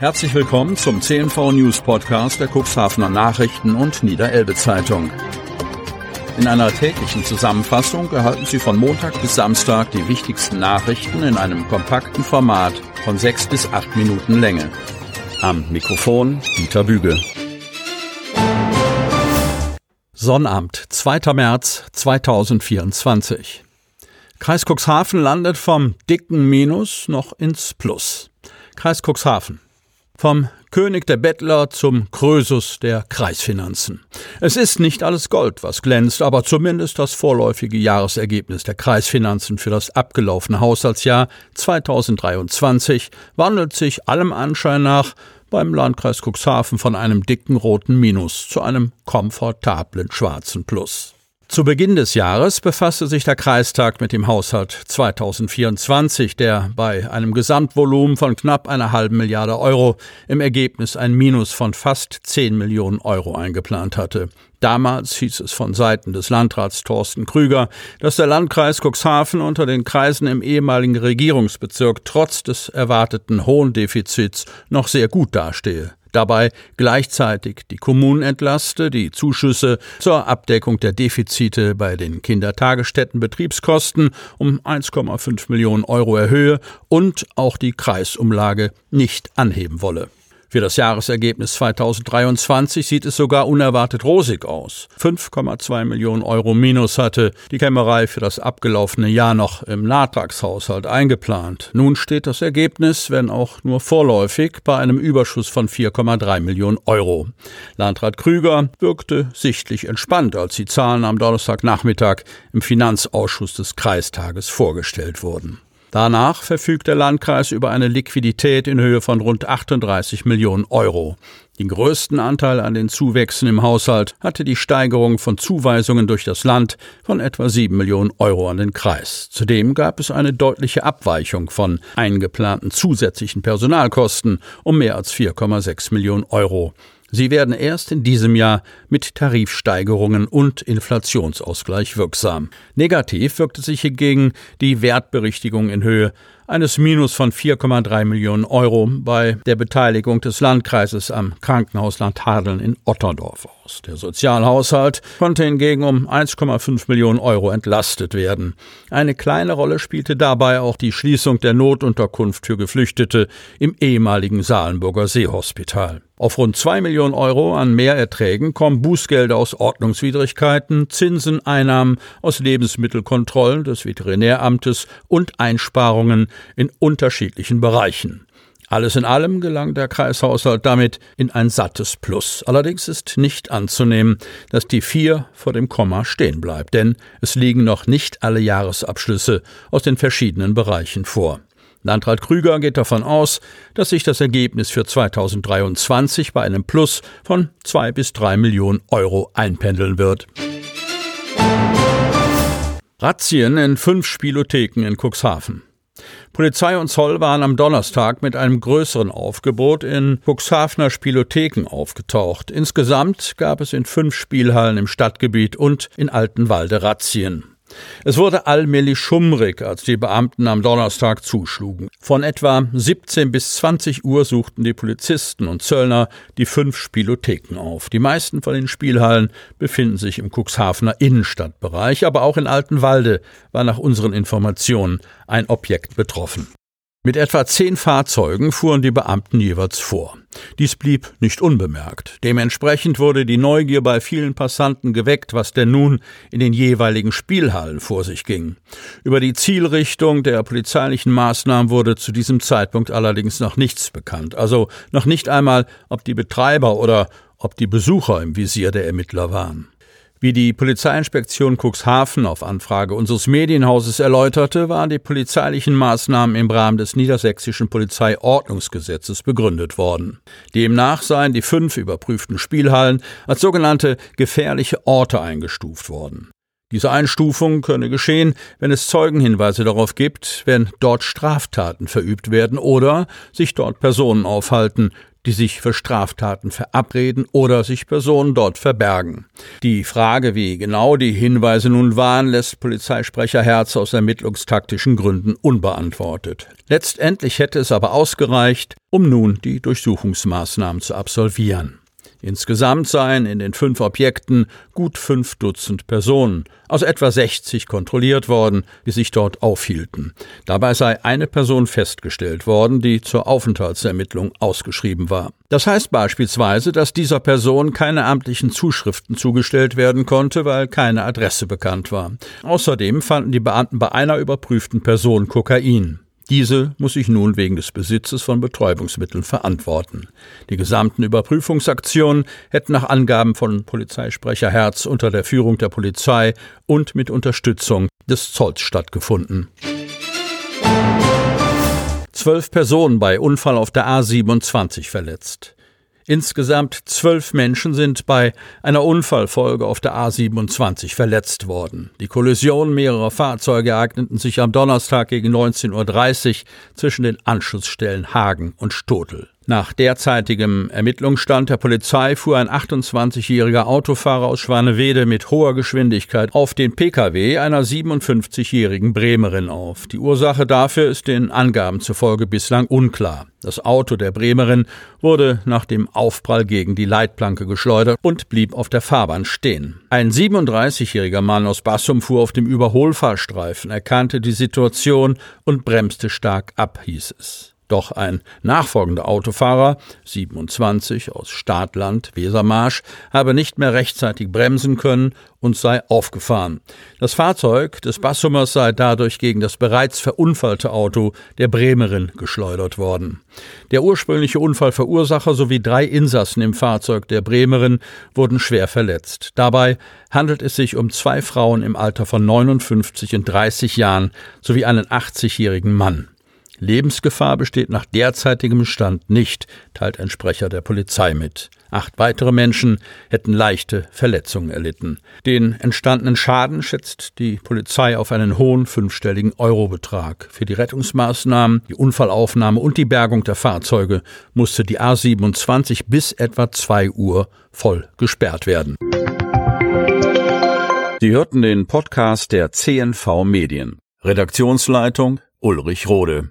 Herzlich willkommen zum CNV News Podcast der Cuxhavener Nachrichten und Niederelbe Zeitung. In einer täglichen Zusammenfassung erhalten Sie von Montag bis Samstag die wichtigsten Nachrichten in einem kompakten Format von sechs bis acht Minuten Länge. Am Mikrofon Dieter Büge. Sonnabend, 2. März 2024. Kreis Cuxhaven landet vom dicken Minus noch ins Plus. Kreis Cuxhaven. Vom König der Bettler zum Krösus der Kreisfinanzen. Es ist nicht alles Gold, was glänzt, aber zumindest das vorläufige Jahresergebnis der Kreisfinanzen für das abgelaufene Haushaltsjahr 2023 wandelt sich allem Anschein nach beim Landkreis Cuxhaven von einem dicken roten Minus zu einem komfortablen schwarzen Plus. Zu Beginn des Jahres befasste sich der Kreistag mit dem Haushalt 2024, der bei einem Gesamtvolumen von knapp einer halben Milliarde Euro im Ergebnis ein Minus von fast 10 Millionen Euro eingeplant hatte. Damals hieß es von Seiten des Landrats Thorsten Krüger, dass der Landkreis Cuxhaven unter den Kreisen im ehemaligen Regierungsbezirk trotz des erwarteten hohen Defizits noch sehr gut dastehe dabei gleichzeitig die Kommunen entlaste, die Zuschüsse zur Abdeckung der Defizite bei den Kindertagesstätten-Betriebskosten um 1,5 Millionen Euro erhöhe und auch die Kreisumlage nicht anheben wolle. Für das Jahresergebnis 2023 sieht es sogar unerwartet rosig aus. 5,2 Millionen Euro Minus hatte die Kämmerei für das abgelaufene Jahr noch im Nachtragshaushalt eingeplant. Nun steht das Ergebnis, wenn auch nur vorläufig, bei einem Überschuss von 4,3 Millionen Euro. Landrat Krüger wirkte sichtlich entspannt, als die Zahlen am Donnerstagnachmittag im Finanzausschuss des Kreistages vorgestellt wurden. Danach verfügt der Landkreis über eine Liquidität in Höhe von rund 38 Millionen Euro. Den größten Anteil an den Zuwächsen im Haushalt hatte die Steigerung von Zuweisungen durch das Land von etwa 7 Millionen Euro an den Kreis. Zudem gab es eine deutliche Abweichung von eingeplanten zusätzlichen Personalkosten um mehr als 4,6 Millionen Euro. Sie werden erst in diesem Jahr mit Tarifsteigerungen und Inflationsausgleich wirksam. Negativ wirkte sich hingegen die Wertberichtigung in Höhe eines Minus von 4,3 Millionen Euro bei der Beteiligung des Landkreises am Krankenhausland Hadeln in Otterndorf aus. Der Sozialhaushalt konnte hingegen um 1,5 Millionen Euro entlastet werden. Eine kleine Rolle spielte dabei auch die Schließung der Notunterkunft für Geflüchtete im ehemaligen Salenburger Seehospital. Auf rund zwei Millionen Euro an Mehrerträgen kommen Bußgelder aus Ordnungswidrigkeiten, Zinsen, Einnahmen aus Lebensmittelkontrollen des Veterinäramtes und Einsparungen in unterschiedlichen Bereichen. Alles in allem gelang der Kreishaushalt damit in ein sattes Plus. Allerdings ist nicht anzunehmen, dass die vier vor dem Komma stehen bleibt, denn es liegen noch nicht alle Jahresabschlüsse aus den verschiedenen Bereichen vor. Landrat Krüger geht davon aus, dass sich das Ergebnis für 2023 bei einem Plus von zwei bis drei Millionen Euro einpendeln wird. Razzien in fünf Spielotheken in Cuxhaven. Polizei und Zoll waren am Donnerstag mit einem größeren Aufgebot in Cuxhavener Spielotheken aufgetaucht. Insgesamt gab es in fünf Spielhallen im Stadtgebiet und in Altenwalde Razzien. Es wurde allmählich schummrig, als die Beamten am Donnerstag zuschlugen. Von etwa 17 bis 20 Uhr suchten die Polizisten und Zöllner die fünf Spielotheken auf. Die meisten von den Spielhallen befinden sich im Cuxhavener Innenstadtbereich, aber auch in Altenwalde war nach unseren Informationen ein Objekt betroffen. Mit etwa zehn Fahrzeugen fuhren die Beamten jeweils vor. Dies blieb nicht unbemerkt. Dementsprechend wurde die Neugier bei vielen Passanten geweckt, was denn nun in den jeweiligen Spielhallen vor sich ging. Über die Zielrichtung der polizeilichen Maßnahmen wurde zu diesem Zeitpunkt allerdings noch nichts bekannt. Also noch nicht einmal, ob die Betreiber oder ob die Besucher im Visier der Ermittler waren. Wie die Polizeiinspektion Cuxhaven auf Anfrage unseres Medienhauses erläuterte, waren die polizeilichen Maßnahmen im Rahmen des niedersächsischen Polizeiordnungsgesetzes begründet worden. Demnach seien die fünf überprüften Spielhallen als sogenannte gefährliche Orte eingestuft worden. Diese Einstufung könne geschehen, wenn es Zeugenhinweise darauf gibt, wenn dort Straftaten verübt werden oder sich dort Personen aufhalten, die sich für Straftaten verabreden oder sich Personen dort verbergen. Die Frage, wie genau die Hinweise nun waren, lässt Polizeisprecher Herz aus ermittlungstaktischen Gründen unbeantwortet. Letztendlich hätte es aber ausgereicht, um nun die Durchsuchungsmaßnahmen zu absolvieren. Insgesamt seien in den fünf Objekten gut fünf Dutzend Personen aus etwa 60 kontrolliert worden, die sich dort aufhielten. Dabei sei eine Person festgestellt worden, die zur Aufenthaltsermittlung ausgeschrieben war. Das heißt beispielsweise, dass dieser Person keine amtlichen Zuschriften zugestellt werden konnte, weil keine Adresse bekannt war. Außerdem fanden die Beamten bei einer überprüften Person Kokain. Diese muss sich nun wegen des Besitzes von Betäubungsmitteln verantworten. Die gesamten Überprüfungsaktionen hätten nach Angaben von Polizeisprecher Herz unter der Führung der Polizei und mit Unterstützung des Zolls stattgefunden. Zwölf Personen bei Unfall auf der A27 verletzt. Insgesamt zwölf Menschen sind bei einer Unfallfolge auf der A27 verletzt worden. Die Kollision mehrerer Fahrzeuge ereigneten sich am Donnerstag gegen 19.30 Uhr zwischen den Anschlussstellen Hagen und Stotel. Nach derzeitigem Ermittlungsstand der Polizei fuhr ein 28-jähriger Autofahrer aus Schwanewede mit hoher Geschwindigkeit auf den Pkw einer 57-jährigen Bremerin auf. Die Ursache dafür ist den Angaben zufolge bislang unklar. Das Auto der Bremerin wurde nach dem Aufprall gegen die Leitplanke geschleudert und blieb auf der Fahrbahn stehen. Ein 37-jähriger Mann aus Bassum fuhr auf dem Überholfahrstreifen, erkannte die Situation und bremste stark ab, hieß es. Doch ein nachfolgender Autofahrer, 27 aus Staatland, Wesermarsch, habe nicht mehr rechtzeitig bremsen können und sei aufgefahren. Das Fahrzeug des Bassummers sei dadurch gegen das bereits verunfallte Auto der Bremerin geschleudert worden. Der ursprüngliche Unfallverursacher sowie drei Insassen im Fahrzeug der Bremerin wurden schwer verletzt. Dabei handelt es sich um zwei Frauen im Alter von 59 und 30 Jahren sowie einen 80-jährigen Mann. Lebensgefahr besteht nach derzeitigem Stand nicht, teilt ein Sprecher der Polizei mit. Acht weitere Menschen hätten leichte Verletzungen erlitten. Den entstandenen Schaden schätzt die Polizei auf einen hohen fünfstelligen Eurobetrag. Für die Rettungsmaßnahmen, die Unfallaufnahme und die Bergung der Fahrzeuge musste die A27 bis etwa zwei Uhr voll gesperrt werden. Sie hörten den Podcast der CNV Medien. Redaktionsleitung Ulrich Rode.